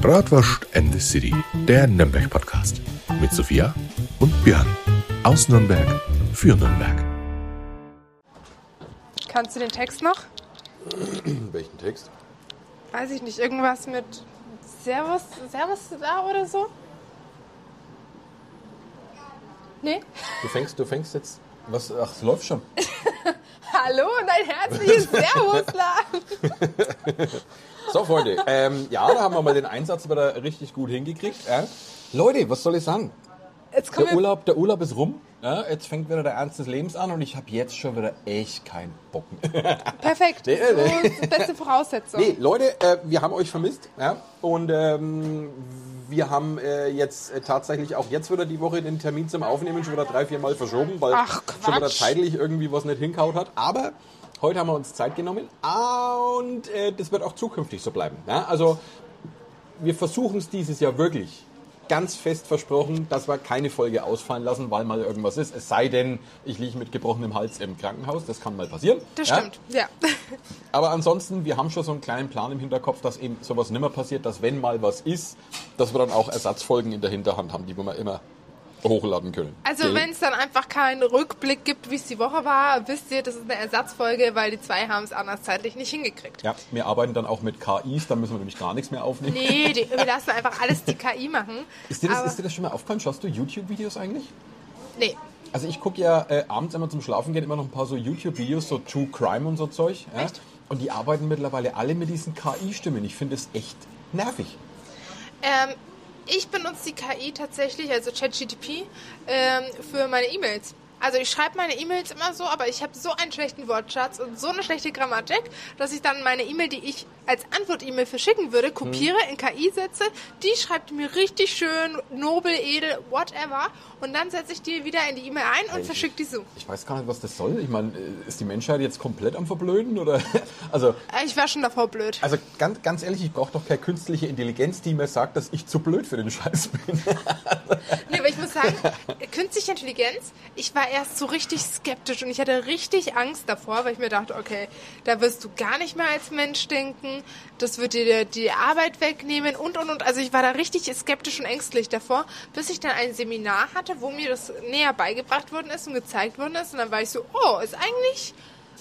Bratwurst and the City, der Nürnberg-Podcast. Mit Sophia und Björn. Aus Nürnberg für Nürnberg. Kannst du den Text noch? Welchen Text? Weiß ich nicht, irgendwas mit Servus, Servus da oder so? Nee? Du fängst, du fängst jetzt. Was? Ach, es läuft schon. Hallo und ein herzliches Servus, Lan. So, Freunde. Ähm, ja, da haben wir mal den Einsatz wieder richtig gut hingekriegt. Ja. Leute, was soll ich sagen? Der. Urlaub, der Urlaub ist rum. Ja, jetzt fängt wieder der Ernst des Lebens an und ich habe jetzt schon wieder echt keinen Bock mehr. Perfekt. Nee, nee. ist die beste Voraussetzung. Nee, Leute, äh, wir haben euch vermisst. Ja? Und ähm, wir haben äh, jetzt äh, tatsächlich auch jetzt wieder die Woche den Termin zum Aufnehmen schon wieder drei, vier Mal verschoben, weil Ach, schon wieder zeitlich irgendwie was nicht hinkaut hat. Aber heute haben wir uns Zeit genommen und äh, das wird auch zukünftig so bleiben. Ja? Also wir versuchen es dieses Jahr wirklich ganz fest versprochen, dass wir keine Folge ausfallen lassen, weil mal irgendwas ist. Es sei denn, ich liege mit gebrochenem Hals im Krankenhaus. Das kann mal passieren. Das Ja? stimmt, ja. Aber ansonsten, wir haben schon so einen kleinen Plan im Hinterkopf, dass eben sowas nimmer passiert, dass wenn mal was ist, dass wir dann auch Ersatzfolgen in der Hinterhand haben, die wir immer hochladen können. Also wenn es dann einfach keinen Rückblick gibt, wie es die Woche war, wisst ihr, das ist eine Ersatzfolge, weil die zwei haben es anders zeitlich nicht hingekriegt. Ja, wir arbeiten dann auch mit KIs, da müssen wir nämlich gar nichts mehr aufnehmen. Nee, die, wir lassen einfach alles die KI machen. Ist, dir das, ist dir das schon mal aufgefallen? Schaust du YouTube-Videos eigentlich? Nee. Also ich gucke ja äh, abends immer zum Schlafen gehen immer noch ein paar so YouTube-Videos, so True Crime und so Zeug. Ja? Echt? Und die arbeiten mittlerweile alle mit diesen KI-Stimmen. Ich finde es echt nervig. Ähm, ich benutze die KI tatsächlich, also ChatGTP, ähm, für meine E-Mails. Also ich schreibe meine E-Mails immer so, aber ich habe so einen schlechten Wortschatz und so eine schlechte Grammatik, dass ich dann meine E-Mail, die ich als Antwort-E-Mail verschicken würde, kopiere, in KI setze. Die schreibt mir richtig schön, nobel, edel, whatever. Und dann setze ich die wieder in die E-Mail ein und verschicke die so. Ich weiß gar nicht, was das soll. Ich meine, äh, ist die Menschheit jetzt komplett am Verblöden? Oder? Also, Äh, Ich war schon davor blöd. also ganz, ganz ehrlich, ich brauche doch keine künstliche Intelligenz, die mir sagt, dass ich zu blöd für den Scheiß bin. Nee, aber ich muss sagen, künstliche Intelligenz, ich war erst so richtig skeptisch und ich hatte richtig Angst davor, weil ich mir dachte, okay, da wirst du gar nicht mehr als Mensch denken, das wird dir die Arbeit wegnehmen und, und, und. Also ich war da richtig skeptisch und ängstlich davor, bis ich dann ein Seminar hatte, wo mir das näher beigebracht worden ist und gezeigt worden ist und dann war ich so, oh, ist eigentlich...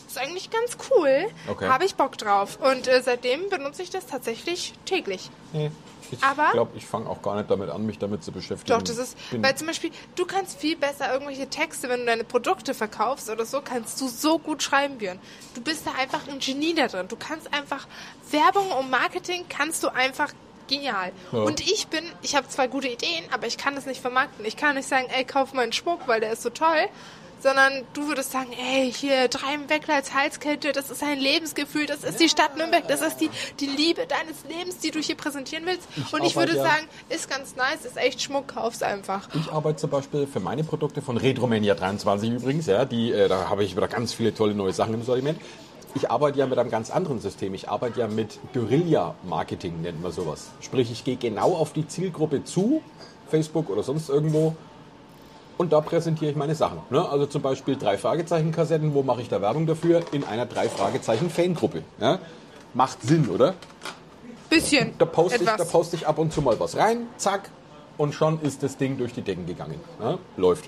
Ist eigentlich ganz cool. Okay. Habe ich Bock drauf. Und äh, seitdem benutze ich das tatsächlich täglich. Nee, ich Aber- glaube, ich fange auch gar nicht damit an, mich damit zu beschäftigen. Doch, das ist, Bin- weil zum Beispiel, du kannst viel besser irgendwelche Texte, wenn du deine Produkte verkaufst oder so, kannst du so gut schreiben, Björn. Du bist da einfach ein Genie da drin. Du kannst einfach Werbung und Marketing kannst du einfach genial. Ja. Und ich bin, ich habe zwar gute Ideen, aber ich kann das nicht vermarkten. Ich kann nicht sagen, ey, kauf meinen Schmuck, weil der ist so toll. Sondern du würdest sagen, ey, hier, drei im Weckler als Halskette, das ist ein Lebensgefühl, das ist die Stadt Nürnberg, das ist die, die Liebe deines Lebens, die du hier präsentieren willst. Ich Und ich würde ja- sagen, ist ganz nice, ist echt Schmuck, kauf's einfach. Ich arbeite zum Beispiel für meine Produkte von Retromania 23 übrigens, ja, die, äh, da habe ich wieder ganz viele tolle neue Sachen im Sortiment. Ich arbeite ja mit einem ganz anderen System. Ich arbeite ja mit Guerilla-Marketing, nennt man sowas. Sprich, ich gehe genau auf die Zielgruppe zu, Facebook oder sonst irgendwo, und da präsentiere ich meine Sachen. Ne? Also zum Beispiel drei Fragezeichen-Kassetten, wo mache ich da Werbung dafür? In einer drei Fragezeichen-Fangruppe. Ja? Macht Sinn, oder? Bisschen. Da poste, ich, da poste ich ab und zu mal was rein, zack, und schon ist das Ding durch die Decken gegangen. Ja? Läuft.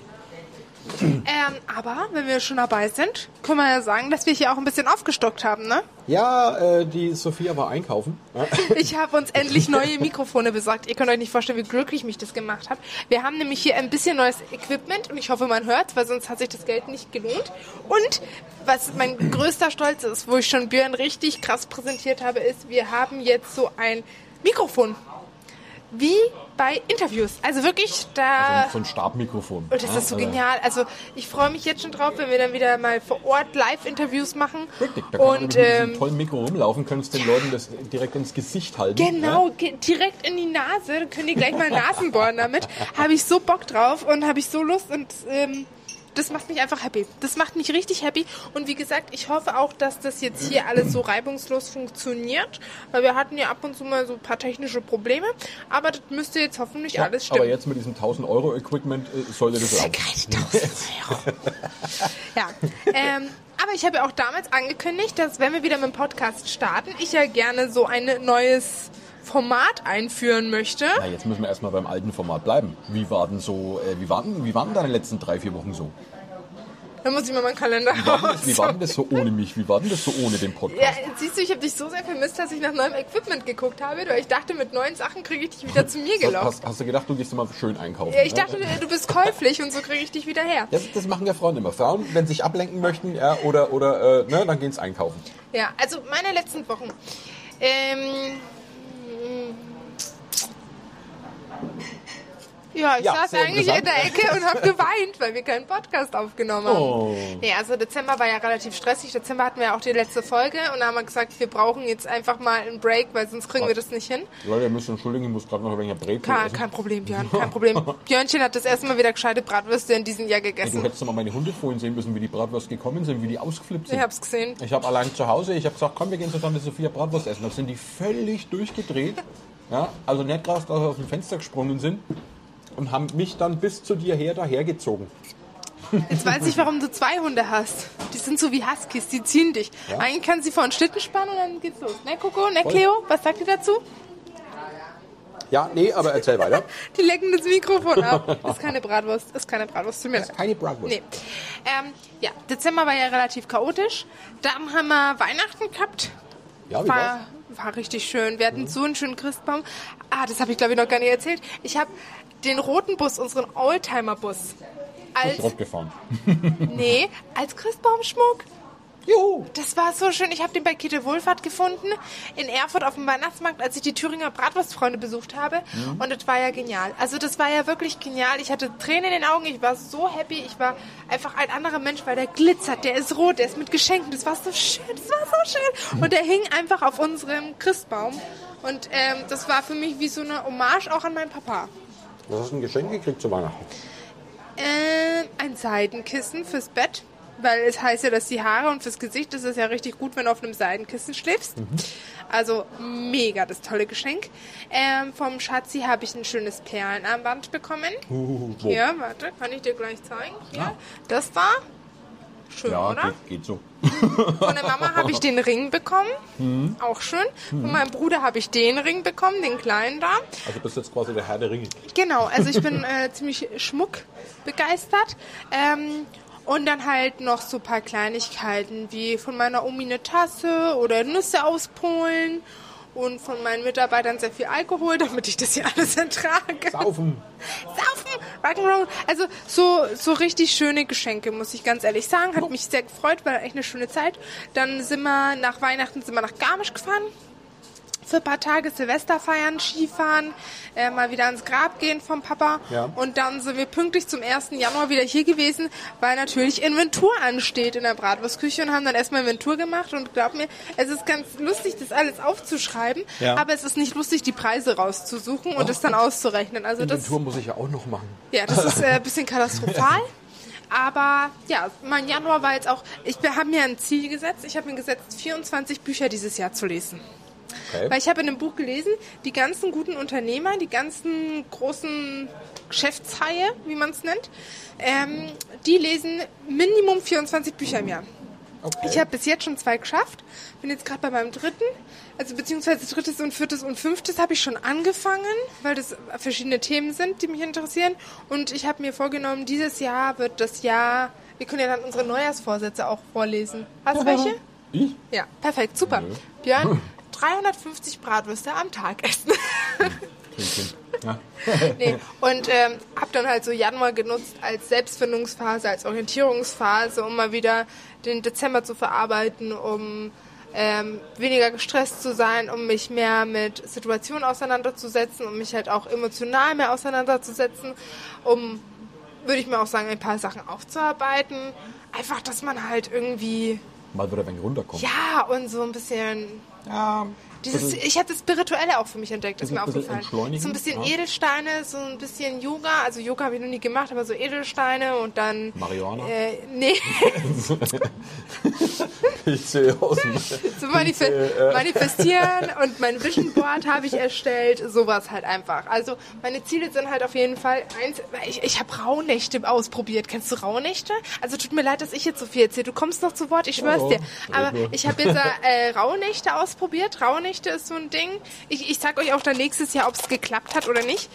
Ähm, aber wenn wir schon dabei sind, können wir ja sagen, dass wir hier auch ein bisschen aufgestockt haben, ne? Ja, äh, die Sophia war einkaufen. Ich habe uns endlich neue Mikrofone besorgt. Ihr könnt euch nicht vorstellen, wie glücklich mich das gemacht hat. Wir haben nämlich hier ein bisschen neues Equipment und ich hoffe, man hört, weil sonst hat sich das Geld nicht gelohnt. Und was mein größter Stolz ist, wo ich schon Björn richtig krass präsentiert habe, ist, wir haben jetzt so ein Mikrofon. Wie bei Interviews. Also wirklich, da... So ein Stabmikrofon. Und das ja? ist so Also, genial. Also ich freue mich jetzt schon drauf, wenn wir dann wieder mal vor Ort Live-Interviews machen. Richtig, da kann man Und nämlich mit diesem ähm, tollen Mikro rumlaufen, könntest den Leuten das direkt ins Gesicht halten. genau, ge direkt in die Nase. Können die gleich mal Nasen bohren damit. Habe ich so Bock drauf und habe ich so Lust und ähm, das macht mich einfach happy. Das macht mich richtig happy. Und wie gesagt, ich hoffe auch, dass das jetzt hier alles so reibungslos funktioniert. Weil wir hatten ja ab und zu mal so ein paar technische Probleme. Aber das müsste jetzt hoffentlich Ja, alles stimmen. aber jetzt mit diesem 1000 Euro Equipment äh, sollte das laufen. keine 1000 Euro. ja, ähm, aber ich habe ja auch damals angekündigt, dass wenn wir wieder mit dem Podcast starten, ich ja gerne so ein neues Format einführen möchte. Na, jetzt müssen wir erstmal beim alten Format bleiben. Wie war denn so, äh, wie waren, wie waren deine letzten drei, vier Wochen so? Da muss ich mal meinen Kalender Wie war, denn das, wie war denn das so ohne mich? Wie war denn das so ohne den Podcast? Ja, siehst du, ich habe dich so sehr vermisst, dass ich nach neuem Equipment geguckt habe, weil ich dachte, mit neuen Sachen kriege ich dich wieder zu mir gelockt. hast, hast du gedacht, du gehst immer schön einkaufen? Ja, ich ne? dachte, du bist käuflich und so kriege ich dich wieder her. Ja, das machen ja Frauen immer. Frauen, wenn sie sich ablenken möchten, ja, oder, oder äh, ne, dann gehen sie einkaufen. Ja, also meine letzten Wochen. Ähm, 음. Ja, ich Ja, saß eigentlich in der Ecke und habe geweint, weil wir keinen Podcast aufgenommen haben. Oh. Nee, also Dezember war ja relativ stressig. Dezember hatten wir ja auch die letzte Folge und da haben wir gesagt, wir brauchen jetzt einfach mal einen Break, weil sonst kriegen wir das nicht hin. Leute, ihr müsst entschuldigen, ich muss gerade noch ein wenig Brezel Kein, essen. kein Problem, Björn, kein Problem. Björnchen hat das erste Mal wieder gescheite Bratwürste in diesem Jahr Du gegessen. hättest doch mal meine Hunde vorhin sehen müssen, wie die Bratwurst gekommen sind, wie die ausgeflippt sind. Ich hab's gesehen. Ich habe allein zu Hause, ich habe gesagt, komm, wir gehen zusammen mit Sophia Bratwurst essen. Da sind die völlig durchgedreht. Ja, also nicht gerade, dass sie aus dem Fenster gesprungen sind und haben mich dann bis zu dir her dahergezogen. Jetzt weiß ich, warum du zwei Hunde hast. Die sind so wie Huskies, die ziehen dich. Ja. Eigentlich kannst du sie vor einen Schlitten spannen und dann geht's los. Ne, Coco? Ne, Voll. Cleo? Was sagt ihr dazu? Ja, nee, aber erzähl weiter. Die lecken das Mikrofon ab. Ist keine Bratwurst, ist keine Bratwurst. Tut mir leid. Keine Bratwurst. Nee. Ähm, ja, Dezember war ja relativ chaotisch. Dann haben wir Weihnachten gehabt. Ja, wie war's? War, war richtig schön. Wir hatten so einen schönen Christbaum. Ah, das habe ich glaube ich noch gar nicht erzählt. Ich habe den roten Bus, unseren Oldtimer-Bus, als, nee, als Christbaumschmuck. Juhu. Das war so schön. Ich habe den bei Käthe Wohlfahrt gefunden in Erfurt auf dem Weihnachtsmarkt, als ich die Thüringer Bratwurstfreunde besucht habe. Und das war ja genial. Also das war ja wirklich genial. Ich hatte Tränen in den Augen. Ich war so happy. Ich war einfach ein anderer Mensch, weil der glitzert, der ist rot, der ist mit Geschenken. Das war so schön. Das war so schön. Und der hing einfach auf unserem Christbaum. Und ähm, das war für mich wie so eine Hommage auch an meinen Papa. Was hast du ein Geschenk gekriegt zu Weihnachten? Äh, ein Seidenkissen fürs Bett, weil es heißt ja, dass die Haare und fürs Gesicht ist es ja richtig gut, wenn du auf einem Seidenkissen schläfst. Also mega das tolle Geschenk. Ähm, vom Schatzi habe ich ein schönes Perlenarmband bekommen. Uh? Hier, warte, kann ich dir gleich zeigen. Hier. Ja. Das war schön, Ja, oder? geht, geht so. Von der Mama habe ich den Ring bekommen. Auch schön. Von meinem Bruder habe ich den Ring bekommen, den kleinen da. Also bist jetzt quasi der Herr der Ringe. Genau, also ich bin äh, ziemlich Schmuck begeistert. Ähm, und dann halt noch so ein paar Kleinigkeiten, wie von meiner Omi eine Tasse oder Nüsse aus Polen. Und von meinen Mitarbeitern sehr viel Alkohol, damit ich das hier alles ertrage. Saufen. Saufen, Rock'n'Roll. Also so, so richtig schöne Geschenke, muss ich ganz ehrlich sagen. Hat mich sehr gefreut, war echt eine schöne Zeit. Dann sind wir nach Weihnachten sind wir nach Garmisch gefahren. Für ein paar Tage Silvester feiern, Skifahren, äh, mal wieder ans Grab gehen vom Papa. Ja. Und dann sind wir pünktlich zum 1. Januar wieder hier gewesen, weil natürlich Inventur ansteht in der Bratwurstküche und haben dann erstmal Inventur gemacht. Und glaub mir, es ist ganz lustig, das alles aufzuschreiben, Ja. aber es ist nicht lustig, die Preise rauszusuchen und es dann auszurechnen. Also das Inventur muss ich ja auch noch machen. ja, das ist äh, ein bisschen katastrophal. Aber ja, mein Januar war jetzt auch, ich habe mir ein Ziel gesetzt. Ich habe mir gesetzt, 24 Bücher dieses Jahr zu lesen. Okay. Weil ich habe in dem Buch gelesen, die ganzen guten Unternehmer, die ganzen großen Geschäftshaie, wie man es nennt, ähm, die lesen Minimum 24 Bücher im Jahr. okay. Ich habe bis jetzt schon zwei geschafft. Bin jetzt gerade bei meinem dritten. Also beziehungsweise drittes und viertes und fünftes habe ich schon angefangen, weil das verschiedene Themen sind, die mich interessieren. Und ich habe mir vorgenommen, dieses Jahr wird das Jahr. Wir können ja dann unsere Neujahrsvorsätze auch vorlesen. Hast du welche? ich? Ja, perfekt, super. Björn, 350 Bratwürste am Tag essen. Ja. nee. Und ähm, habe dann halt so Januar genutzt als Selbstfindungsphase, als Orientierungsphase, um mal wieder den Dezember zu verarbeiten, um ähm, weniger gestresst zu sein, um mich mehr mit Situationen auseinanderzusetzen, um mich halt auch emotional mehr auseinanderzusetzen, um, würde ich mir auch sagen, ein paar Sachen aufzuarbeiten. Einfach, dass man halt irgendwie, Mal wieder ein wenig runterkommen. ja, und so ein bisschen Ja. Dieses, bisschen- ich habe das Spirituelle auch für mich entdeckt, ist Bisschen- mir bisschen aufgefallen. So ein bisschen ja. Edelsteine, so ein bisschen Yoga. Also Yoga habe ich noch nie gemacht, aber so Edelsteine und dann. Marihuana? Äh, nee. Pilze aus dem zu manif äh. manifestieren und mein Vision Board habe ich erstellt, sowas halt einfach. Also meine Ziele sind halt auf jeden Fall eins, ich, ich habe Rauhnächte ausprobiert. Kennst du Rauhnächte? Also tut mir leid, dass ich jetzt so viel erzähle. Du kommst noch zu Wort, ich schwör's Oh, dir. Aber ich habe jetzt äh, Rauhnächte ausprobiert. Rauhnächte ist so ein Ding. Ich, ich sag euch auch dann nächstes Jahr, ob es geklappt hat oder nicht.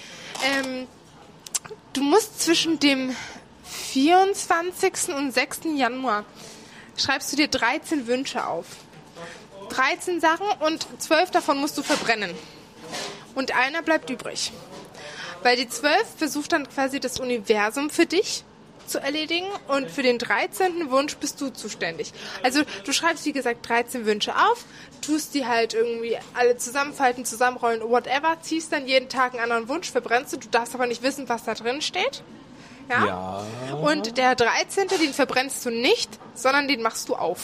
Ähm, du musst zwischen dem 24. und 6. Januar schreibst du dir 13 Wünsche auf. 13 Sachen und 12 davon musst du verbrennen. Und einer bleibt übrig. Weil die 12 versucht dann quasi das Universum für dich zu erledigen und für den 13. Wunsch bist du zuständig. Also du schreibst wie gesagt 13 Wünsche auf, tust die halt irgendwie alle zusammenfalten, zusammenrollen, whatever, ziehst dann jeden Tag einen anderen Wunsch, verbrennst du, du darfst aber nicht wissen, was da drin steht. Ja? Ja. Und der 13. den verbrennst du nicht, sondern den machst du auf.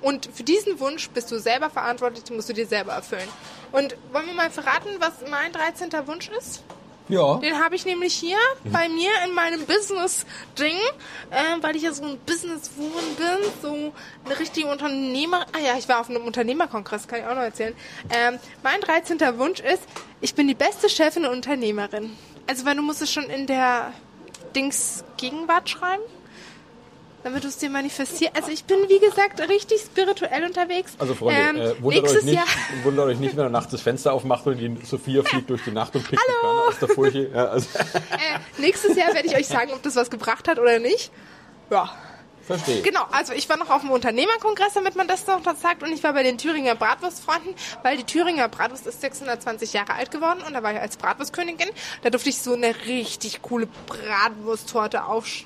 Und für diesen Wunsch bist du selber verantwortlich, den musst du dir selber erfüllen. Und wollen wir mal verraten, was mein 13. Wunsch ist? Ja. Den habe ich nämlich hier bei mir in meinem Business-Ding, äh, weil ich ja so ein Businesswoman bin, so eine richtige Unternehmer. Ah ja, ich war auf einem Unternehmerkongress, kann ich auch noch erzählen. Ähm, mein 13. Wunsch ist, ich bin die beste Chefin und Unternehmerin. Also, weil du musst es schon in der Dings Gegenwart schreiben, damit du es dir manifestierst. Also, ich bin, wie gesagt, richtig spirituell unterwegs. Also Freunde, Ähm, äh, wundert, euch nicht, Jahr. wundert euch nicht, wenn er nachts das Fenster aufmacht und die Sophia fliegt durch die Nacht und pickt die Körner aus der Furche. Ja, also, Äh, nächstes Jahr werde ich euch sagen, ob das was gebracht hat oder nicht. Ja. verstehe. Genau, also ich war noch auf dem Unternehmerkongress, damit man das noch sagt, und ich war bei den Thüringer Bratwurstfreunden, weil die Thüringer Bratwurst ist 620 Jahre alt geworden und da war ich als Bratwurstkönigin. Da durfte ich so eine richtig coole Bratwursttorte aufsch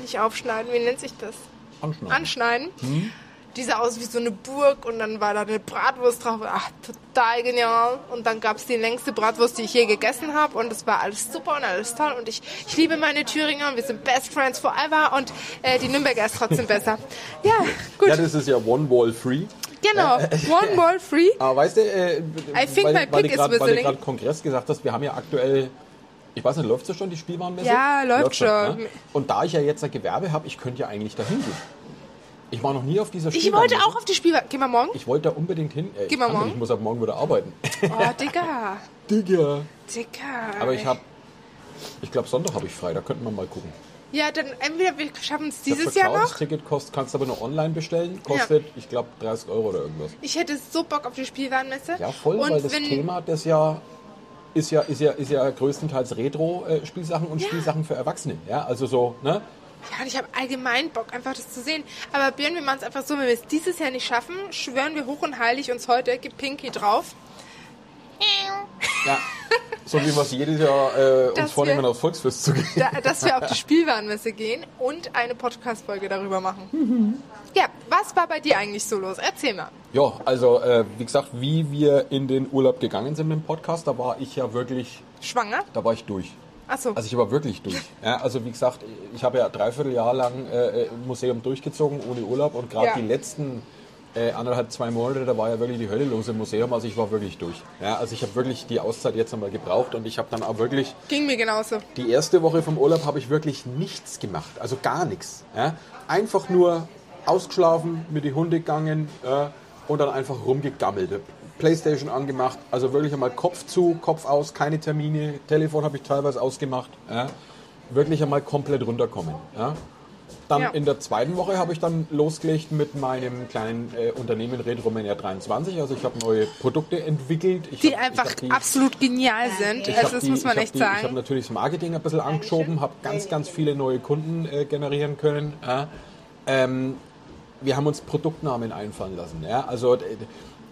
nicht aufschneiden, wie nennt sich das? Anschneiden. Anschneiden. Die sah aus wie so eine Burg und dann war da eine Bratwurst drauf. Ach, total genial. Und dann gab es die längste Bratwurst, die ich je gegessen habe. Und es war alles super und alles toll. Und ich, ich liebe meine Thüringer und wir sind Best Friends forever. Und äh, die Nürnberger ist trotzdem besser. Ja, gut. Ja, das ist ja One Wall Free. genau. One more free. Aber weißt du, äh, think weil, my pick weil du gerade Kongress gesagt hast, wir haben ja aktuell, ich weiß nicht, läuft es schon, die Spielwarenmesse? Ja, läuft schon. ne? Und da ich ja jetzt ein Gewerbe habe, ich könnte ja eigentlich da hingehen. Ich war noch nie auf dieser Ich Spielwarenmesse. wollte auch auf die Spielwahl. Gehen wir morgen? Ich wollte da unbedingt hin. Äh, ich Geh mal kann nicht, morgen. Ich muss ab morgen wieder arbeiten. Oh, Digga. Digga. Digga. Aber ich habe, ich glaube Sonntag habe ich frei, da könnten wir mal gucken. Ja, dann entweder wir schaffen es Das dieses Jahr noch. Ticket kostet, kannst du aber nur online bestellen, kostet, ich glaube, 30 Euro oder irgendwas. Ich hätte so Bock auf die Spielwarenmesse. Ja, voll, und weil das Thema des Jahr ist ja, ist ja, ist ja größtenteils Retro-Spielsachen und Spielsachen für Erwachsene. Ja, also so, ne? Ja, und ich habe allgemein Bock, einfach das zu sehen. Aber Björn, wir machen es einfach so, wenn wir es dieses Jahr nicht schaffen, schwören wir hoch und heilig uns heute, gib Pinky drauf. Ja. So wie wir es jedes Jahr äh, uns vornehmen, wir- aufs Volksfest zu gehen. Da, dass wir auf die Spielwarenmesse gehen und eine Podcast-Folge darüber machen. Ja, was war bei dir eigentlich so los? Erzähl mal. Ja, also äh, wie gesagt, wie wir in den Urlaub gegangen sind mit dem Podcast, da war ich ja wirklich, Schwanger? da war ich durch. Achso. Also ich war wirklich durch. Ja, also wie gesagt, ich habe ja dreiviertel Jahr lang äh, im Museum durchgezogen ohne Urlaub und gerade Ja. die letzten äh, anderthalb, zwei Monate, da war ja wirklich die Hölle los im Museum. Also ich war wirklich durch. Ja, also ich habe wirklich die Auszeit jetzt einmal gebraucht und ich habe dann auch wirklich Ging mir genauso. die erste Woche vom Urlaub habe ich wirklich nichts gemacht, also gar nichts. Ja? Einfach nur ausgeschlafen, mit die Hunde gegangen äh, und dann einfach rumgegammelt. Playstation angemacht, also wirklich einmal Kopf zu, Kopf aus, keine Termine, Telefon habe ich teilweise ausgemacht. Ja? Wirklich einmal komplett runterkommen. Ja? Dann Ja. in der zweiten Woche habe ich dann losgelegt mit meinem kleinen äh, Unternehmen Retromania 23. Also ich habe neue Produkte entwickelt. Ich Die hab- einfach die- absolut genial sind. ich Also das die- muss man echt die, Ich habe sagen. natürlich das Marketing ein bisschen angeschoben, habe ganz, ganz viele neue Kunden äh, generieren können. Ja. Ähm, wir haben uns Produktnamen einfallen lassen. Ja. Also äh,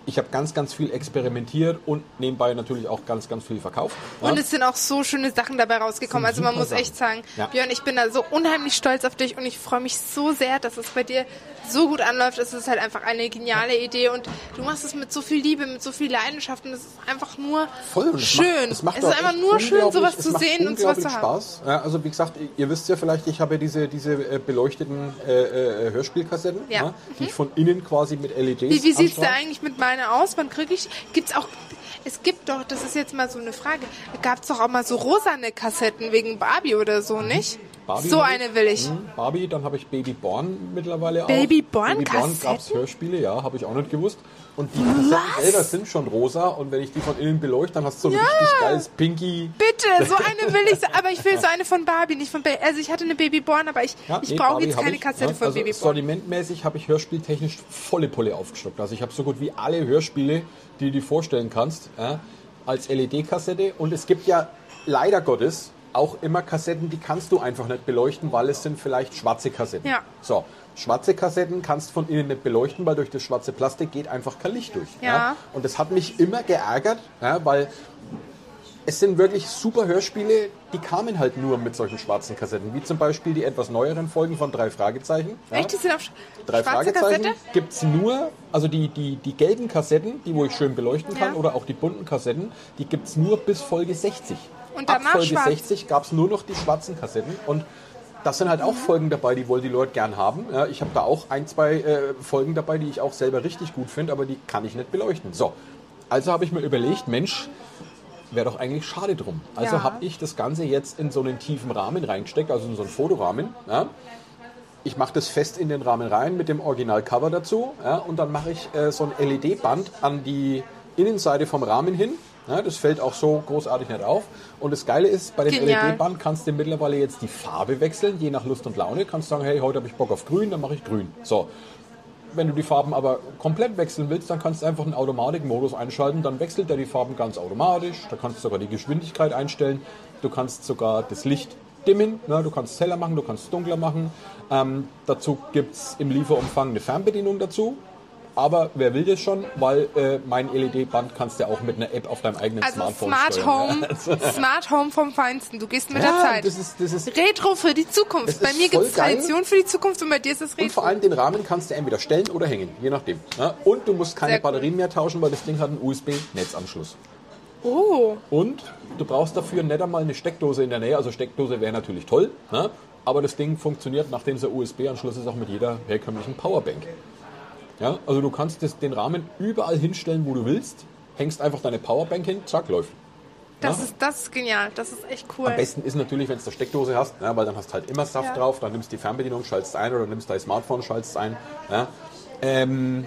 ich habe ganz, ganz viel experimentiert und nebenbei natürlich auch ganz, ganz viel verkauft. Ja. Und es sind auch so schöne Sachen dabei rausgekommen. Also man muss Sachen. echt sagen, Ja. Björn, ich bin da so unheimlich stolz auf dich und ich freue mich so sehr, dass es bei dir so gut anläuft. Es ist halt einfach eine geniale Idee und du machst es mit so viel Liebe, mit so viel Leidenschaft und es ist einfach nur Voll, und es schön. Macht, es macht es ist einfach nur schön, sowas es zu sehen und sowas zu haben. Spaß. Ja, also wie gesagt, ihr wisst ja vielleicht, ich habe ja diese, diese äh, beleuchteten äh, äh, Hörspielkassetten, Ja. ja, die ich von innen quasi mit LEDs Wie, wie sieht's da anstrahle. eigentlich mit meiner aus? Wann kriege ich? Gibt's auch? Es gibt doch, das ist jetzt mal so eine Frage. Gab's doch auch mal so rosane Kassetten wegen Barbie oder so, nicht? Barbie. So eine will ich. Hm, Barbie, dann habe ich Baby Born mittlerweile auch. Baby Born Baby Born gab's Kassetten? Hörspiele, ja, habe ich auch nicht gewusst. Und die Kassetten selber sind schon rosa und wenn ich die von innen beleuchte, dann hast du so ein richtig geiles Pinky. Bitte, so eine will ich. Aber ich will so eine von Barbie, nicht von Baby. Also ich hatte eine Babyborn, aber ich, Ja, ich nee, brauche jetzt keine ich, Kassette ja. von also Babyborn. Sortimentmäßig habe ich hörspieltechnisch volle Pulle aufgestockt. Also ich habe so gut wie alle Hörspiele, die du dir vorstellen kannst, ja, als LED-Kassette. Und es gibt ja leider Gottes auch immer Kassetten, die kannst du einfach nicht beleuchten, weil es sind vielleicht schwarze Kassetten. Ja. So, schwarze Kassetten kannst von innen nicht beleuchten, weil durch das schwarze Plastik geht einfach kein Licht durch. Ja. Und das hat mich immer geärgert, ja, weil es sind wirklich super Hörspiele, die kamen halt nur mit solchen schwarzen Kassetten, wie zum Beispiel die etwas neueren Folgen von Drei Fragezeichen. Ja. Echt, die sind auf sch- Drei schwarze Fragezeichen Kassette? gibt es nur, also die, die, die gelben Kassetten, die wo ich schön beleuchten kann, Ja. oder auch die bunten Kassetten, die gibt es nur bis Folge 60. Und Ab Folge schwarz. 60 gab es nur noch die schwarzen Kassetten und das sind halt auch Folgen dabei, die wohl die Leute gern haben. Ja, ich habe da auch ein, zwei äh, Folgen dabei, die ich auch selber richtig gut finde, aber die kann ich nicht beleuchten. So, also habe ich mir überlegt, Mensch, wäre doch eigentlich schade drum. Also Ja. habe ich das Ganze jetzt in so einen tiefen Rahmen reingesteckt, also in so einen Fotorahmen. Ja. Ich mache das fest in den Rahmen rein mit dem Originalcover dazu und dann mache ich äh, so ein LED-Band an die Innenseite vom Rahmen hin. Ja, das fällt auch so großartig nicht auf. Und das Geile ist, bei dem. LED-Band kannst du mittlerweile jetzt die Farbe wechseln, je nach Lust und Laune. Kannst sagen, hey, heute habe ich Bock auf grün, dann mache ich grün. So. Wenn du die Farben aber komplett wechseln willst, dann kannst du einfach einen Automatikmodus einschalten, dann wechselt er die Farben ganz automatisch. Da kannst du sogar die Geschwindigkeit einstellen. Du kannst sogar das Licht dimmen, ne? du kannst es heller machen, du kannst es dunkler machen. Ähm, dazu gibt es im Lieferumfang eine Fernbedienung dazu. Aber wer will das schon? Weil äh, mein LED-Band kannst du auch mit einer App auf deinem eigenen Also Smartphone Smart steuern. Home, Smart Home vom Feinsten. Du gehst mit Ja, der Zeit. das ist, das ist Retro für die Zukunft. Bei mir gibt es. Tradition für die Zukunft und bei dir ist es Und Retro. vor allem den Rahmen kannst du entweder stellen oder hängen, je nachdem. Ja? Und du musst keine Sehr. Batterien mehr tauschen, weil das Ding hat einen USB-Netzanschluss. Oh, Und du brauchst dafür nicht einmal eine Steckdose in der Nähe. Also Steckdose wäre natürlich toll, ne? aber das Ding funktioniert, nachdem es ein USB-Anschluss ist, auch mit jeder herkömmlichen Powerbank. Ja? Also du kannst das, den Rahmen überall hinstellen, wo du willst, hängst einfach deine Powerbank hin, zack, läuft. das, Ja? ist, das ist genial. Das ist echt cool. Am besten ist natürlich, wenn du eine Steckdose hast, ja, weil dann hast du halt immer Saft Ja. drauf, dann nimmst du die Fernbedienung, schaltest ein oder nimmst dein Smartphone, schaltest ein. Ja. Ähm,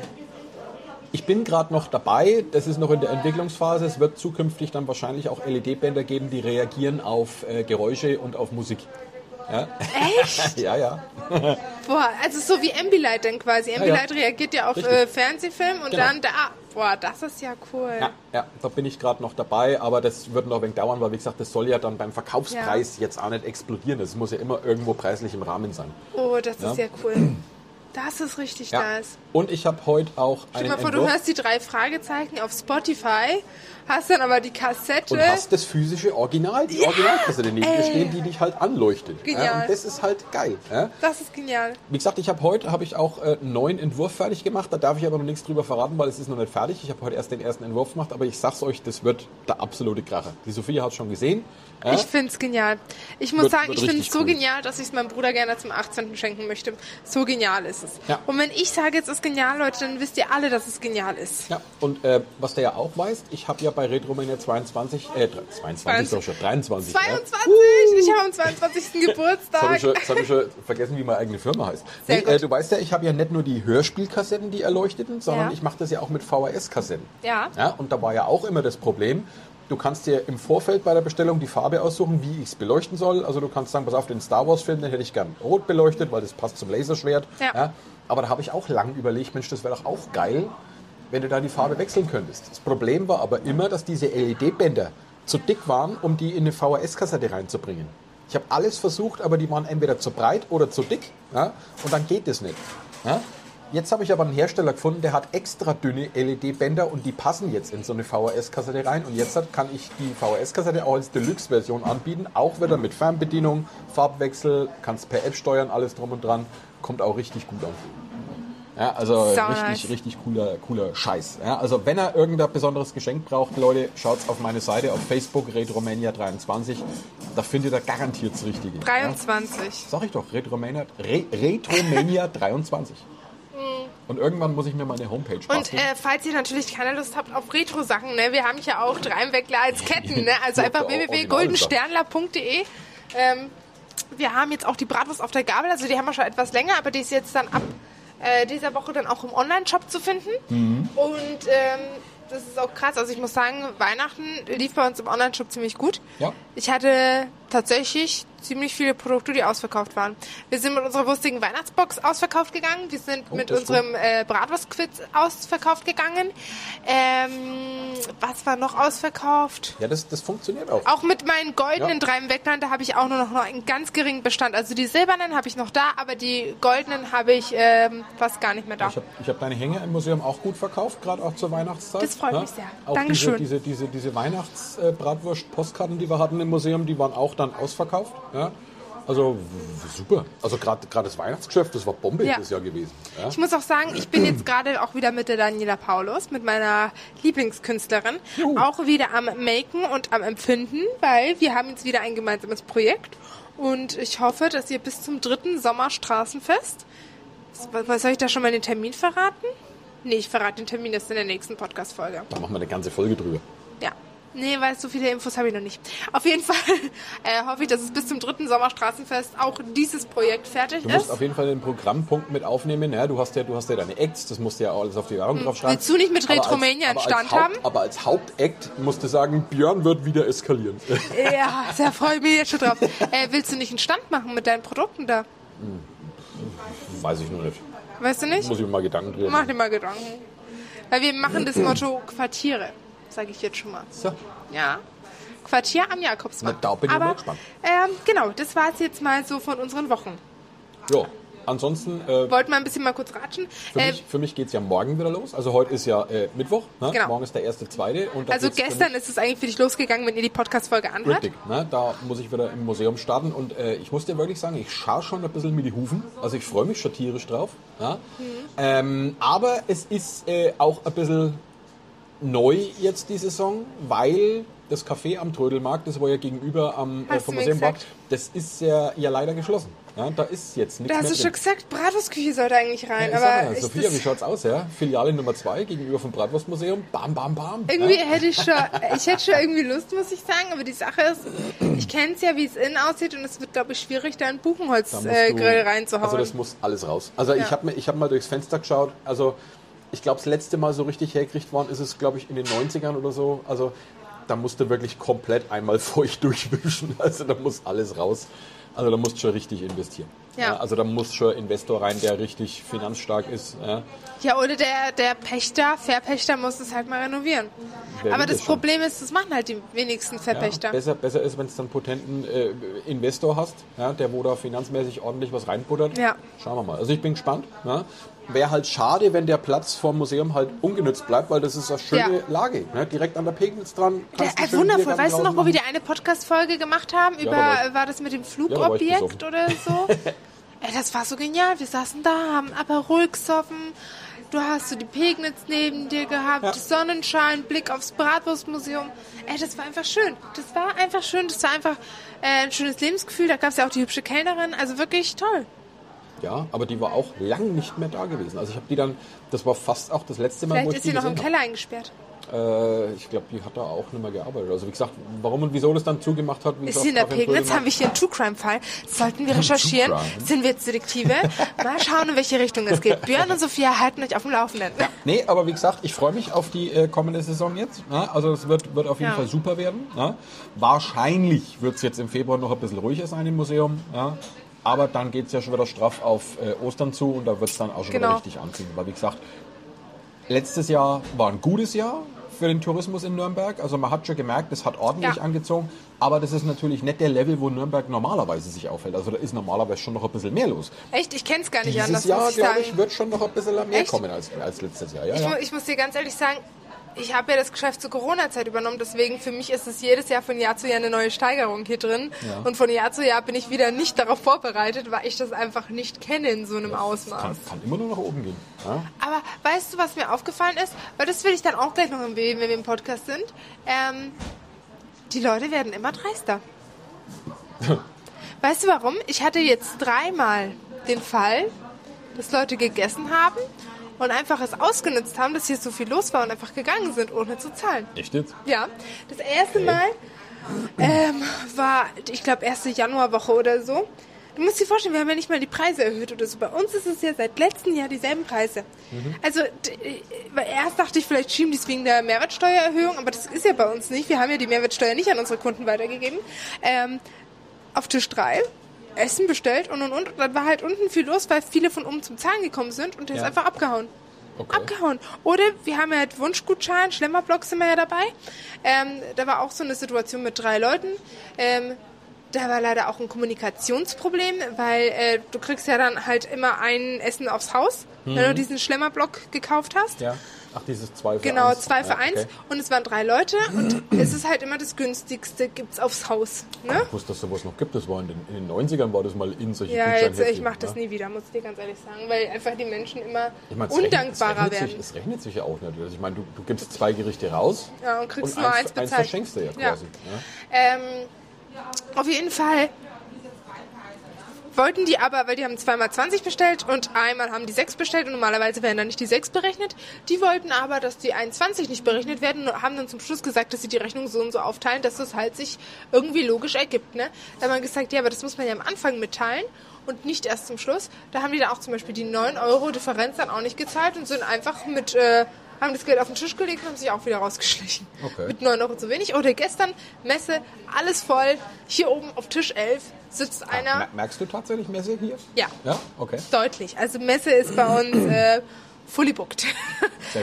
ich bin gerade noch dabei, das ist noch in der Entwicklungsphase. Es wird zukünftig dann wahrscheinlich auch LED-Bänder geben, die reagieren auf äh, Geräusche und auf Musik. Ja, Echt? ja. ja. Boah, also so wie Ambilight dann quasi. Ambilight ja. reagiert ja auf äh, Fernsehfilm und Genau. dann da. Boah, das ist ja cool. Ja, ja, da bin ich gerade noch dabei, aber das wird noch ein wenig dauern, weil wie gesagt, das soll ja dann beim Verkaufspreis jetzt auch nicht explodieren. Das muss ja immer irgendwo preislich im Rahmen sein. Oh, das Ja. ist ja cool. Das ist richtig Ja. nice. Und ich habe heute auch Stell einen dir mal vor, du Entwurf hörst die drei Fragezeichen auf Spotify, hast dann aber die Kassette. und hast das physische Original, die Originalkassette neben dir stehen, die dich halt anleuchtet. Ja, Genial. und das ist halt geil. Ja. Das ist genial. Wie gesagt, ich habe heute habe ich auch äh, einen neuen Entwurf fertig gemacht. Da darf ich aber noch nichts drüber verraten, weil es ist noch nicht fertig. Ich habe heute erst den ersten Entwurf gemacht, aber ich sag's euch, das wird der absolute Kracher. Die Sophie hat schon gesehen. Ja. Ich find's genial. Ich muss Wird- sagen, wird ich finde es so cool. genial, dass ich es meinem Bruder gerne zum 18. schenken möchte. So genial ist es. Ja. Und wenn ich sage, es ist genial, Leute, dann wisst ihr alle, dass es genial ist. Ja, und äh, was der ja auch weiß, ich habe ja bei Retromania 22, äh, 22 doch schon, 23. ja. 22! Ich habe am 22. Jetzt habe Geburtstag. ich, schon- hab ich schon vergessen, wie meine eigene Firma heißt. Nee, äh, du weißt ja, ich habe ja nicht nur die Hörspielkassetten, die erleuchteten, sondern Ja. ich mache das ja auch mit VHS-Kassetten. Ja. ja. Und da war ja auch immer das Problem, du kannst dir im Vorfeld bei der Bestellung die Farbe aussuchen, wie ich es beleuchten soll. Also du kannst sagen, pass auf, den Star Wars-Film, den hätte ich gern rot beleuchtet, weil das passt zum Laserschwert. Ja. Aber da habe ich auch lang überlegt, Mensch, das wäre doch auch geil, wenn du da die Farbe wechseln könntest. Das Problem war aber immer, dass diese LED-Bänder zu dick waren, um die in eine VHS-Kassette reinzubringen. Ich habe alles versucht, aber die waren entweder zu breit oder zu dick. Ja? Und dann geht es nicht. Ja? Jetzt habe ich aber einen Hersteller gefunden, der hat extra dünne LED-Bänder und die passen jetzt in so eine VHS-Kassette rein. Und jetzt kann ich die VHS-Kassette auch als Deluxe-Version anbieten. Auch wieder mit Fernbedienung, Farbwechsel, kannst per App steuern, alles drum und dran. Kommt auch richtig gut an. Ja, also Sau richtig, nice. richtig cooler, cooler Scheiß. Ja, also wenn er irgendein besonderes Geschenk braucht, Leute, schaut's auf meine Seite auf Facebook, Retromania23. Da findet ihr garantiert das Richtige. Ja? 23. Sag ich doch, Retromania, Re, Retromania23. Und irgendwann muss ich mir meine Homepage Und basteln. äh, falls ihr natürlich keine Lust habt auf Retro-Sachen, ne, wir haben ja auch Dreimweckler als Ketten, ne? Also einfach www.goldensternler.de. Ähm, wir haben jetzt auch die Bratwurst auf der Gabel, also die haben wir schon etwas länger, aber die ist jetzt dann ab äh, dieser Woche dann auch im Online-Shop zu finden. Mhm. Und ähm, das ist auch krass. Also ich muss sagen, Weihnachten lief bei uns im Online-Shop ziemlich gut. Ja. Ich hatte tatsächlich ziemlich viele Produkte, die ausverkauft waren. Wir sind mit unserer wurstigen Weihnachtsbox ausverkauft gegangen. Wir sind Oh, mit unserem äh, Bratwurstquiz ausverkauft gegangen. Ähm, was war noch ausverkauft? Ja, das, das funktioniert auch. Auch mit meinen goldenen Ja. drei im Wegland, da habe ich auch nur noch, einen ganz geringen Bestand. Also die silbernen habe ich noch da, aber die goldenen habe ich ähm, fast gar nicht mehr da. Ich habe hab deine Hänge im Museum auch gut verkauft, gerade auch zur Weihnachtszeit. Das freut mich sehr. Auch Dankeschön. Diese, diese, diese, diese Weihnachts-Bratwurst-Postkarten, die wir hatten im Museum, die waren auch dann ausverkauft. Ja? Also super. Also gerade gerade das Weihnachtsgeschäft, das war Bombe Ja. dieses Jahr gewesen. Ja? Ich muss auch sagen, ich bin jetzt gerade auch wieder mit der Daniela Paulus, mit meiner Lieblingskünstlerin, auch wieder am Maken und am Empfinden, weil wir haben jetzt wieder ein gemeinsames Projekt und ich hoffe, dass ihr bis zum dritten Sommerstraßenfest, was soll ich da schon mal den Termin verraten? Nee, ich verrate den Termin erst in der nächsten Podcast-Folge. Da machen wir eine ganze Folge drüber. Ja. Nee, weil so viele Infos habe ich noch nicht. Auf jeden Fall äh, hoffe ich, dass es bis zum dritten Sommerstraßenfest auch dieses Projekt fertig Du musst ist. auf jeden Fall den Programmpunkt mit aufnehmen. Ja, du hast ja, du hast ja deine Acts, das musst du ja alles auf die Werbung draufschreiben. Willst du nicht mit Retromania einen Stand Haupt- haben? Aber als Hauptact musst du sagen, Björn wird wieder eskalieren. Ja, da freue ich mich jetzt schon drauf. Äh, willst du nicht einen Stand machen mit deinen Produkten da? Weiß ich noch nicht. Weißt du nicht? Muss ich mir mal Gedanken drüber Mach dir mal Gedanken. Weil wir machen das Motto Quartiere, sage ich jetzt schon mal. So. Ja. Quartier am Jakobsmarkt. Na, da bin ich Aber, mal gespannt. Ähm, genau, das war es jetzt mal so von unseren Wochen. Ja. Ansonsten, äh, Wollten wir ein bisschen mal kurz ratschen. für Äh, mich, für mich geht es ja morgen wieder los. Also heute ist ja äh, Mittwoch. Ne? Genau. Morgen ist der erste, zweite. Und also gestern ist es eigentlich für dich losgegangen, wenn ihr die Podcast-Folge anhört. Richtig, ne? da muss ich wieder im Museum starten und äh, ich muss dir wirklich sagen, ich schaue schon ein bisschen mit die Hufen, also ich freue mich schon tierisch drauf. Ja? Mhm. Ähm, aber es ist äh, auch ein bisschen neu jetzt die Saison, weil das Café am Trödelmarkt, das war ja gegenüber am äh, vom du mir Museum war, gesagt. das ist ja, ja leider geschlossen. Ja? Da ist jetzt nichts Da hast du schon gesagt, Bratwurstküche sollte eigentlich rein. Ja, aber ich, Sophia, wie schaut's aus, ja? Filiale Nummer 2 gegenüber vom Bratwurstmuseum. Bam, bam, bam. irgendwie ja? hätte ich schon, ich hätte schon irgendwie Lust, muss ich sagen. Aber die Sache ist, ich kenne es ja, wie es innen aussieht und es wird, glaube ich, schwierig, da einen Buchenholzgrill äh, reinzuhauen. Also das muss alles raus. Also ich Ja. habe ich hab mal durchs Fenster geschaut. Also ich glaube, das letzte Mal so richtig hergekriegt worden ist es, glaube ich, in den 90ern oder so. Also da musst du wirklich komplett einmal feucht durchwischen. Also da muss alles raus. Also da musst du schon richtig investieren. Ja. also da muss schon Investor rein, der richtig finanzstark ist. Ja. Ja, oder der, der Pächter, Verpächter muss es halt mal renovieren. Wer Aber das das? Problem ist, das machen halt die wenigsten Verpächter. Ja, besser, besser ist, wenn du dann einen potenten äh, Investor hast, ja, der wo da finanzmäßig ordentlich was reinbuttert. Ja. Schauen wir mal. Also ich bin gespannt. Ja. Wäre halt schade, wenn der Platz vom Museum halt ungenützt leugt, weil das ist eine schöne Ja. Lage. Ne? Direkt an der Pegnitz dran. Du äh, wundervoll. Weißt du noch, draußen wo wir machen. die eine Podcast-Folge gemacht haben? Über, da war war das mit dem Flugobjekt oder so? Ey, das war so genial. Wir saßen da, haben Aperol gesoffen. Du hast so die Pegnitz neben dir gehabt, Ja. Sonnenschein, Blick aufs Bratwurstmuseum. Ey, das war einfach schön. Das war einfach schön. Das war einfach äh, ein schönes Lebensgefühl. Da gab es ja auch die hübsche Kellnerin. Also wirklich toll. Ja, aber die war auch lang nicht mehr da gewesen. Also ich habe die dann, das war fast auch das letzte Mal, wo Vielleicht ich ist die sie noch im Keller eingesperrt. habe. Äh, ich glaube, die hat da auch nicht mehr gearbeitet. Also wie gesagt, warum und wieso das dann zugemacht hat, wie Ist gesagt, sie in der Pegnitz? Haben wir hier einen True Crime Fall? Sollten wir recherchieren? Sind wir jetzt Detektive? Mal schauen, in welche Richtung es geht. Björn und Sophia halten euch auf dem Laufenden. Nee, aber wie gesagt, ich freue mich auf die äh, kommende Saison jetzt. Ja, also es wird, wird auf jeden Ja. Fall super werden. Ja. Wahrscheinlich wird es jetzt im Februar noch ein bisschen ruhiger sein im Museum. Aber dann geht es ja schon wieder straff auf äh, Ostern zu und da wird es dann auch schon Genau. wieder richtig anziehen. Weil wie gesagt, letztes Jahr war ein gutes Jahr für den Tourismus in Nürnberg. Also man hat schon gemerkt, es hat ordentlich Ja. angezogen. Aber das ist natürlich nicht der Level, wo Nürnberg normalerweise sich aufhält. Also da ist normalerweise schon noch ein bisschen mehr los. Echt? Ich kenne es gar nicht Dieses anders, Jahr, muss ich glaube ich, wird schon noch ein bisschen mehr Echt? kommen als, als letztes Jahr. Ja, ich, ja. ich muss dir ganz ehrlich sagen, ich habe ja das Geschäft zur Corona-Zeit übernommen, deswegen für mich ist es jedes Jahr von Jahr zu Jahr eine neue Steigerung hier drin. Ja. Und von Jahr zu Jahr bin ich wieder nicht darauf vorbereitet, weil ich das einfach nicht kenne in so einem Ausmaß. Kann, kann immer nur nach oben gehen. Ja? Aber weißt du, was mir aufgefallen ist? Weil das will ich dann auch gleich noch erwähnen, wenn wir im Podcast sind. Ähm, die Leute werden immer dreister. weißt du warum? Ich hatte jetzt dreimal den Fall, dass Leute gegessen haben und einfach es ausgenutzt haben, dass hier so viel los war und einfach gegangen sind, ohne zu zahlen. Echt jetzt? Ja, das erste. Mal ähm, war, ich glaube, erste Januarwoche oder so. Du musst dir vorstellen, wir haben ja nicht mal die Preise erhöht oder so. Bei uns ist es ja seit letztem Jahr dieselben Preise. Also d- äh, erst dachte ich, vielleicht schieben die es wegen der Mehrwertsteuererhöhung, aber das ist ja bei uns nicht. Wir haben ja die Mehrwertsteuer nicht an unsere Kunden weitergegeben. Ähm, auf Tisch 3 Essen bestellt und und und. Und dann war halt unten viel los, weil viele von oben zum Zahlen gekommen sind und der ist Ja. einfach abgehauen. Okay. Abgehauen. Oder wir haben ja halt Wunschgutschein, Schlemmerblock sind wir ja dabei. Ähm, da war auch so eine Situation mit drei Leuten. Ähm, da war leider auch ein Kommunikationsproblem, weil äh, du kriegst ja dann halt immer ein Essen aufs Haus, wenn du diesen Schlemmerblock gekauft hast. Ja. Ach, dieses 2 für Genau, 1. zwei für ja, eins. okay. Und es waren drei Leute und es ist halt immer das günstigste, gibt's aufs Haus. Ne? Ich wusste, dass sowas noch gibt. Das war in den, in den 90ern war das mal in solche Ja, jetzt, ich Gutscheinheftchen, mache das ne? nie wieder, muss ich dir ganz ehrlich sagen, weil einfach die Menschen immer Ich es rechnet- undankbarer es rechnet werden. Sich, es rechnet sich ja auch nicht. Also ich meine, du, du gibst zwei Gerichte raus Ja, und kriegst und nur eins, eins bezahlt. verschenkst du ja Ja. quasi. Ja. Ähm, auf jeden Fall wollten die aber, weil die haben zweimal 20 bestellt und einmal haben die 6 bestellt und normalerweise werden dann nicht die 6 berechnet. Die wollten aber, dass die 21 nicht berechnet werden und haben dann zum Schluss gesagt, dass sie die Rechnung so und so aufteilen, dass das halt sich irgendwie logisch ergibt. Ne? Da haben wir gesagt, ja, aber das muss man ja am Anfang mitteilen und nicht erst zum Schluss. Da haben die dann auch zum Beispiel die 9 Euro Differenz dann auch nicht gezahlt und sind einfach mit... Äh, haben das Geld auf den Tisch gelegt und haben sich auch wieder rausgeschlichen. Okay. Mit 9 Euro zu wenig. Oder gestern, Messe, alles voll. Hier oben auf Tisch 11 sitzt einer. Mer- Merkst du tatsächlich Messe hier? Ja. Ja, okay. Deutlich. Also Messe ist bei uns äh, fully booked.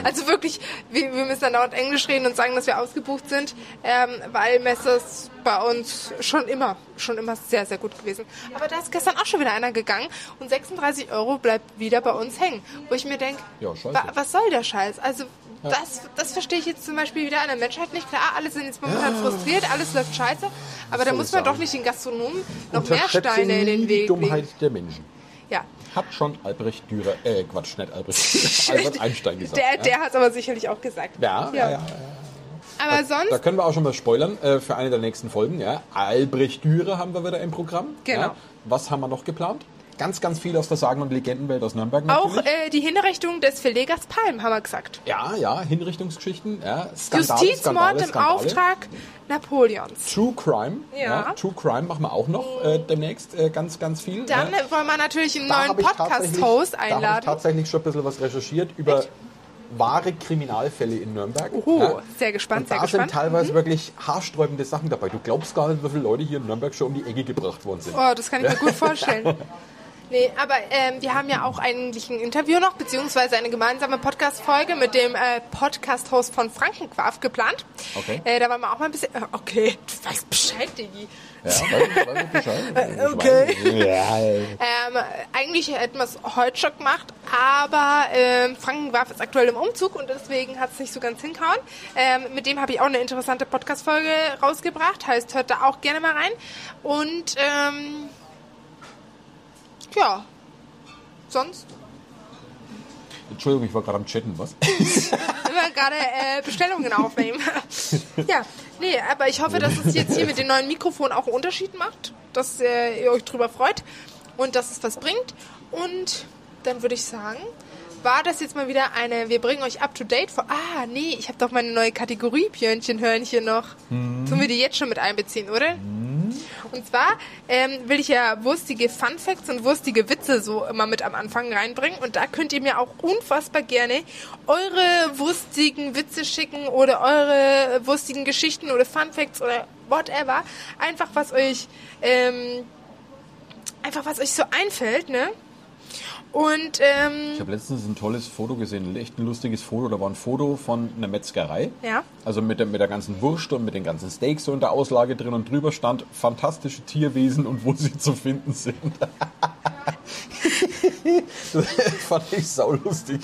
Also wirklich, wir, wir müssen dann dauernd Englisch reden und sagen, dass wir ausgebucht sind, ähm, weil Messe ist bei uns schon immer, schon immer sehr, sehr gut gewesen. Aber da ist gestern auch schon wieder einer gegangen und 36 Euro bleibt wieder bei uns hängen. Wo ich mir denke, Ja, scheiße. wa was soll der Scheiß? Also das, das verstehe ich jetzt zum Beispiel wieder an der Menschheit nicht. Klar, alle sind jetzt momentan frustriert, alles läuft scheiße, aber da muss man sagen? doch nicht den Gastronomen noch mehr Steine in den die Weg Dummheit legen. der Menschen. Ja. Hat schon Albrecht Dürer, äh, Quatsch, nicht Albrecht, Albert Einstein gesagt. Der, ja? der hat es aber sicherlich auch gesagt. Ja, ja, ja. Aber sonst, Da können wir auch schon mal spoilern äh, für eine der nächsten Folgen. Ja. Albrecht Dürer haben wir wieder im Programm. Genau. Ja. Was haben wir noch geplant? Ganz, ganz viel aus der Sagen- und Legendenwelt aus Nürnberg auch natürlich. äh, die Hinrichtung des Verlegers Palm, haben wir gesagt. ja, ja, Hinrichtungsgeschichten. Ja. Skandale, Justizmord Skandale, im Skandale. Auftrag Napoleons. True Crime. Ja. True Crime machen wir auch noch äh, demnächst äh, ganz, ganz viel. Dann ja. wollen wir natürlich einen Da neuen Podcast-Host Da habe ich einladen. tatsächlich schon ein bisschen was recherchiert über wahre Kriminalfälle in Nürnberg. Oh, sehr gespannt, Und sehr da gespannt. sind teilweise wirklich haarsträubende Sachen dabei. Du glaubst gar nicht, wie viele Leute hier in Nürnberg schon um die Ecke gebracht worden sind. Oh, das kann ich mir gut vorstellen. Nee, aber ähm, wir haben ja auch eigentlich ein Interview noch, beziehungsweise eine gemeinsame Podcast-Folge mit dem äh, Podcast-Host von Frankenquarf geplant. Okay. Äh, da wollen wir auch mal ein bisschen... Äh, okay, du weißt Bescheid, Diggi. Ja, weiß, weiß ich Bescheid. Ich okay. weiß. Ja, Ähm, eigentlich hätten wir es heute schon gemacht, aber ähm, Frankenwarf ist aktuell im Umzug und deswegen hat es nicht so ganz hingehauen. Ähm, mit dem habe ich auch eine interessante Podcast-Folge rausgebracht, heißt, hört da auch gerne mal rein. Und ähm, ja, sonst Entschuldigung, ich war gerade am Chatten, was? immer gerade äh, Bestellungen aufnehmen. ja, nee, aber ich hoffe, dass es jetzt hier mit den neuen Mikrofonen auch einen Unterschied macht, dass äh, ihr euch drüber freut und dass es was bringt. Und dann würde ich sagen, war das jetzt mal wieder eine, wir bringen euch up to date vor. Ah, nee, ich habe doch meine neue Kategorie Björnchen, Hörnchen noch. Sollen wir die jetzt schon mit einbeziehen, oder? Und zwar ähm, will ich ja wurstige Fun Facts und wurstige Witze so immer mit am Anfang reinbringen. Und da könnt ihr mir auch unfassbar gerne eure wurstigen Witze schicken oder eure wurstigen Geschichten oder Fun Facts oder whatever. Einfach was euch, ähm, einfach was euch so einfällt, ne? Und ähm, Ich habe letztens ein tolles Foto gesehen, echt ein lustiges Foto. Da war ein Foto von einer Metzgerei. Ja. Also mit der, mit der ganzen Wurst und mit den ganzen Steaks so in der Auslage drin und drüber stand fantastische Tierwesen und wo sie zu finden sind. das fand ich saulustig.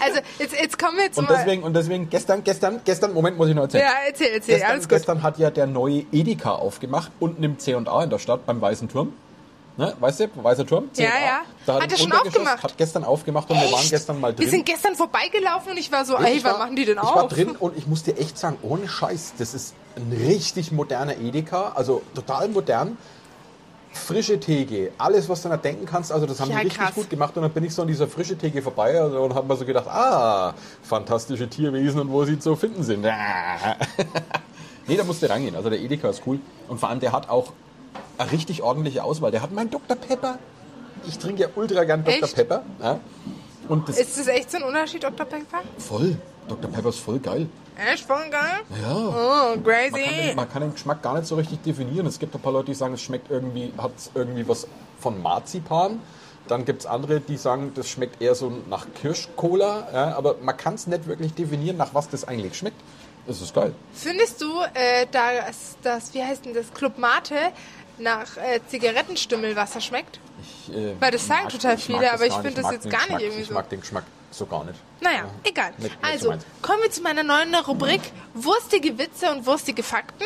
also jetzt, jetzt kommen wir zum Und deswegen, und deswegen gestern, gestern, gestern, Moment, muss ich noch erzählen. Ja, erzähl, erzähl, Gestern, alles gut. gestern hat ja der neue Edeka aufgemacht, unten im C&A in der Stadt, beim Weißen Turm. Ne, weißt du, Weißer Turm? Ja, ja. Da Hat er schon aufgemacht? Hat gestern aufgemacht und wir waren gestern mal drin. Wir sind gestern vorbeigelaufen und ich war so, ey, Ich wann war- machen die denn Ich auf? war drin und ich muss dir echt sagen, ohne Scheiß, das ist ein richtig moderner Edeka, also total modern. Frische Theke, alles, was du da denken kannst, also das haben Ja, die richtig krass. gut gemacht. Und dann bin ich so an dieser frische Theke vorbei also, und habe mir so gedacht, ah, fantastische Tierwesen und wo sie zu finden sind. Nee, da musst du reingehen. Also der Edeka ist cool. Und vor allem, der hat auch eine richtig ordentliche Auswahl. Der hat meinen Dr. Pepper. Ich trinke ja ultra gern Dr. Echt? Pepper. Ja. Und das Ist das echt so ein Unterschied, Dr. Pepper? voll. Dr. Pepper ist voll geil. Echt voll geil? Ja. Oh, Man kann, crazy. den, man kann den Geschmack gar nicht so richtig definieren. Es gibt ein paar Leute, die sagen, es schmeckt irgendwie, hat irgendwie was von Marzipan. Dann gibt es andere, die sagen, das schmeckt eher so nach Kirschcola. Ja, aber man kann es nicht wirklich definieren, nach was das eigentlich schmeckt. Das ist geil. Findest du, äh, dass das, wie heißt denn das, Club Mate nach äh, Zigarettenstümmelwasser schmeckt? Ich, äh, Weil das sagen total ich viele, aber ich finde nicht. das jetzt gar nicht Geschmack- irgendwie Ich so. mag den Geschmack so gar nicht. Naja, egal. Nicht- nicht so also, kommen wir zu meiner neuen Rubrik Wurstige Witze und wurstige Fakten.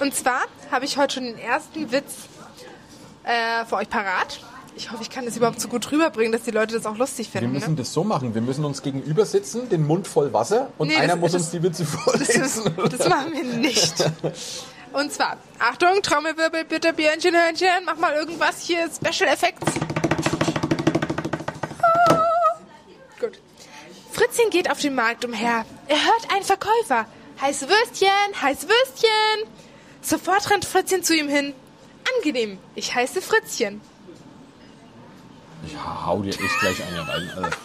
Und zwar habe ich heute schon den ersten Witz äh, für euch parat. Ich hoffe, ich kann das überhaupt so gut rüberbringen, dass die Leute das auch lustig Wir finden. müssen Ne? das so machen. Wir müssen uns gegenüber sitzen, den Mund voll Wasser und Nee, einer das- muss das- uns die Witze Das, vorlesen. das machen wir nicht. Und zwar, Achtung, Trommelwirbel, bitte, Björnchen, Hörnchen, mach mal irgendwas hier, Special Effects. Ah. Gut. Fritzchen geht auf den Markt umher. Er hört einen Verkäufer. Heiße Würstchen, heiße Würstchen. Sofort rennt Fritzchen zu ihm hin. Angenehm, ich heiße Fritzchen. Ich hau dir echt gleich eine rein. Alter.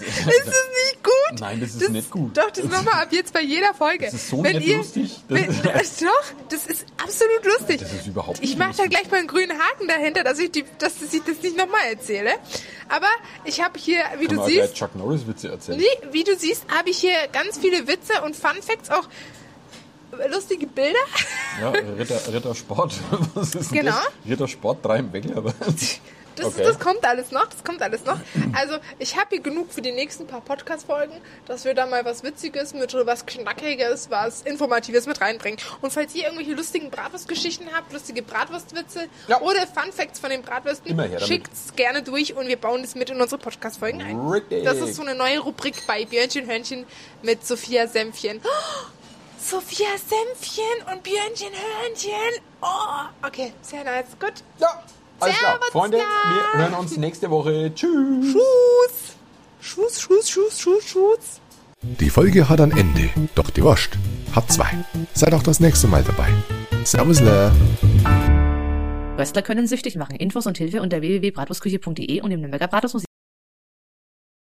Ist es nicht gut? Nein, das ist nicht gut. Doch, das machen wir ab jetzt bei jeder Folge. Das ist so Wenn nicht ihr, lustig. Das Wenn, doch, das ist absolut lustig. Das ist überhaupt Ich nicht mache da gleich mal einen grünen Haken dahinter, dass ich, die, dass ich das nicht nochmal erzähle. Aber ich habe hier, wie Kann du siehst, Chuck Norris Witze erzählen. nee, wie du siehst, habe ich hier ganz viele Witze und Fun Facts, auch lustige Bilder. Ja, Ritter, Rittersport. Was ist Genau. das? Rittersport, drei im Wegel. Das, Okay. das kommt alles noch, das kommt alles noch. Also ich habe hier genug für die nächsten paar Podcast-Folgen, dass wir da mal was Witziges mit was Knackiges, was Informatives mit reinbringen. Und falls ihr irgendwelche lustigen Bratwurstgeschichten habt, lustige Bratwurstwitze Ja. oder Fun-Facts von den Bratwürsten, schickt's gerne durch und wir bauen das mit in unsere Podcast-Folgen ein. Richtig. Das ist so eine neue Rubrik bei Björnchen Hörnchen mit Sophia Senfchen. Oh, Sophia Senfchen und Björnchen Hörnchen. Oh, okay, sehr nice. Gut. ja, alles klar. Servus, Freunde, ja. wir hören uns nächste Woche. Tschüss. Schuss. Schuss, Schuss, Schuss, Schuss, Schuss. Die Folge hat ein Ende, doch die Wurst hat zwei. Seid auch das nächste Mal dabei. Servusle. Röstler können süchtig machen. Infos und Hilfe unter www.bratwurstküche.de und im Nürnberger Bratwurstmuseum.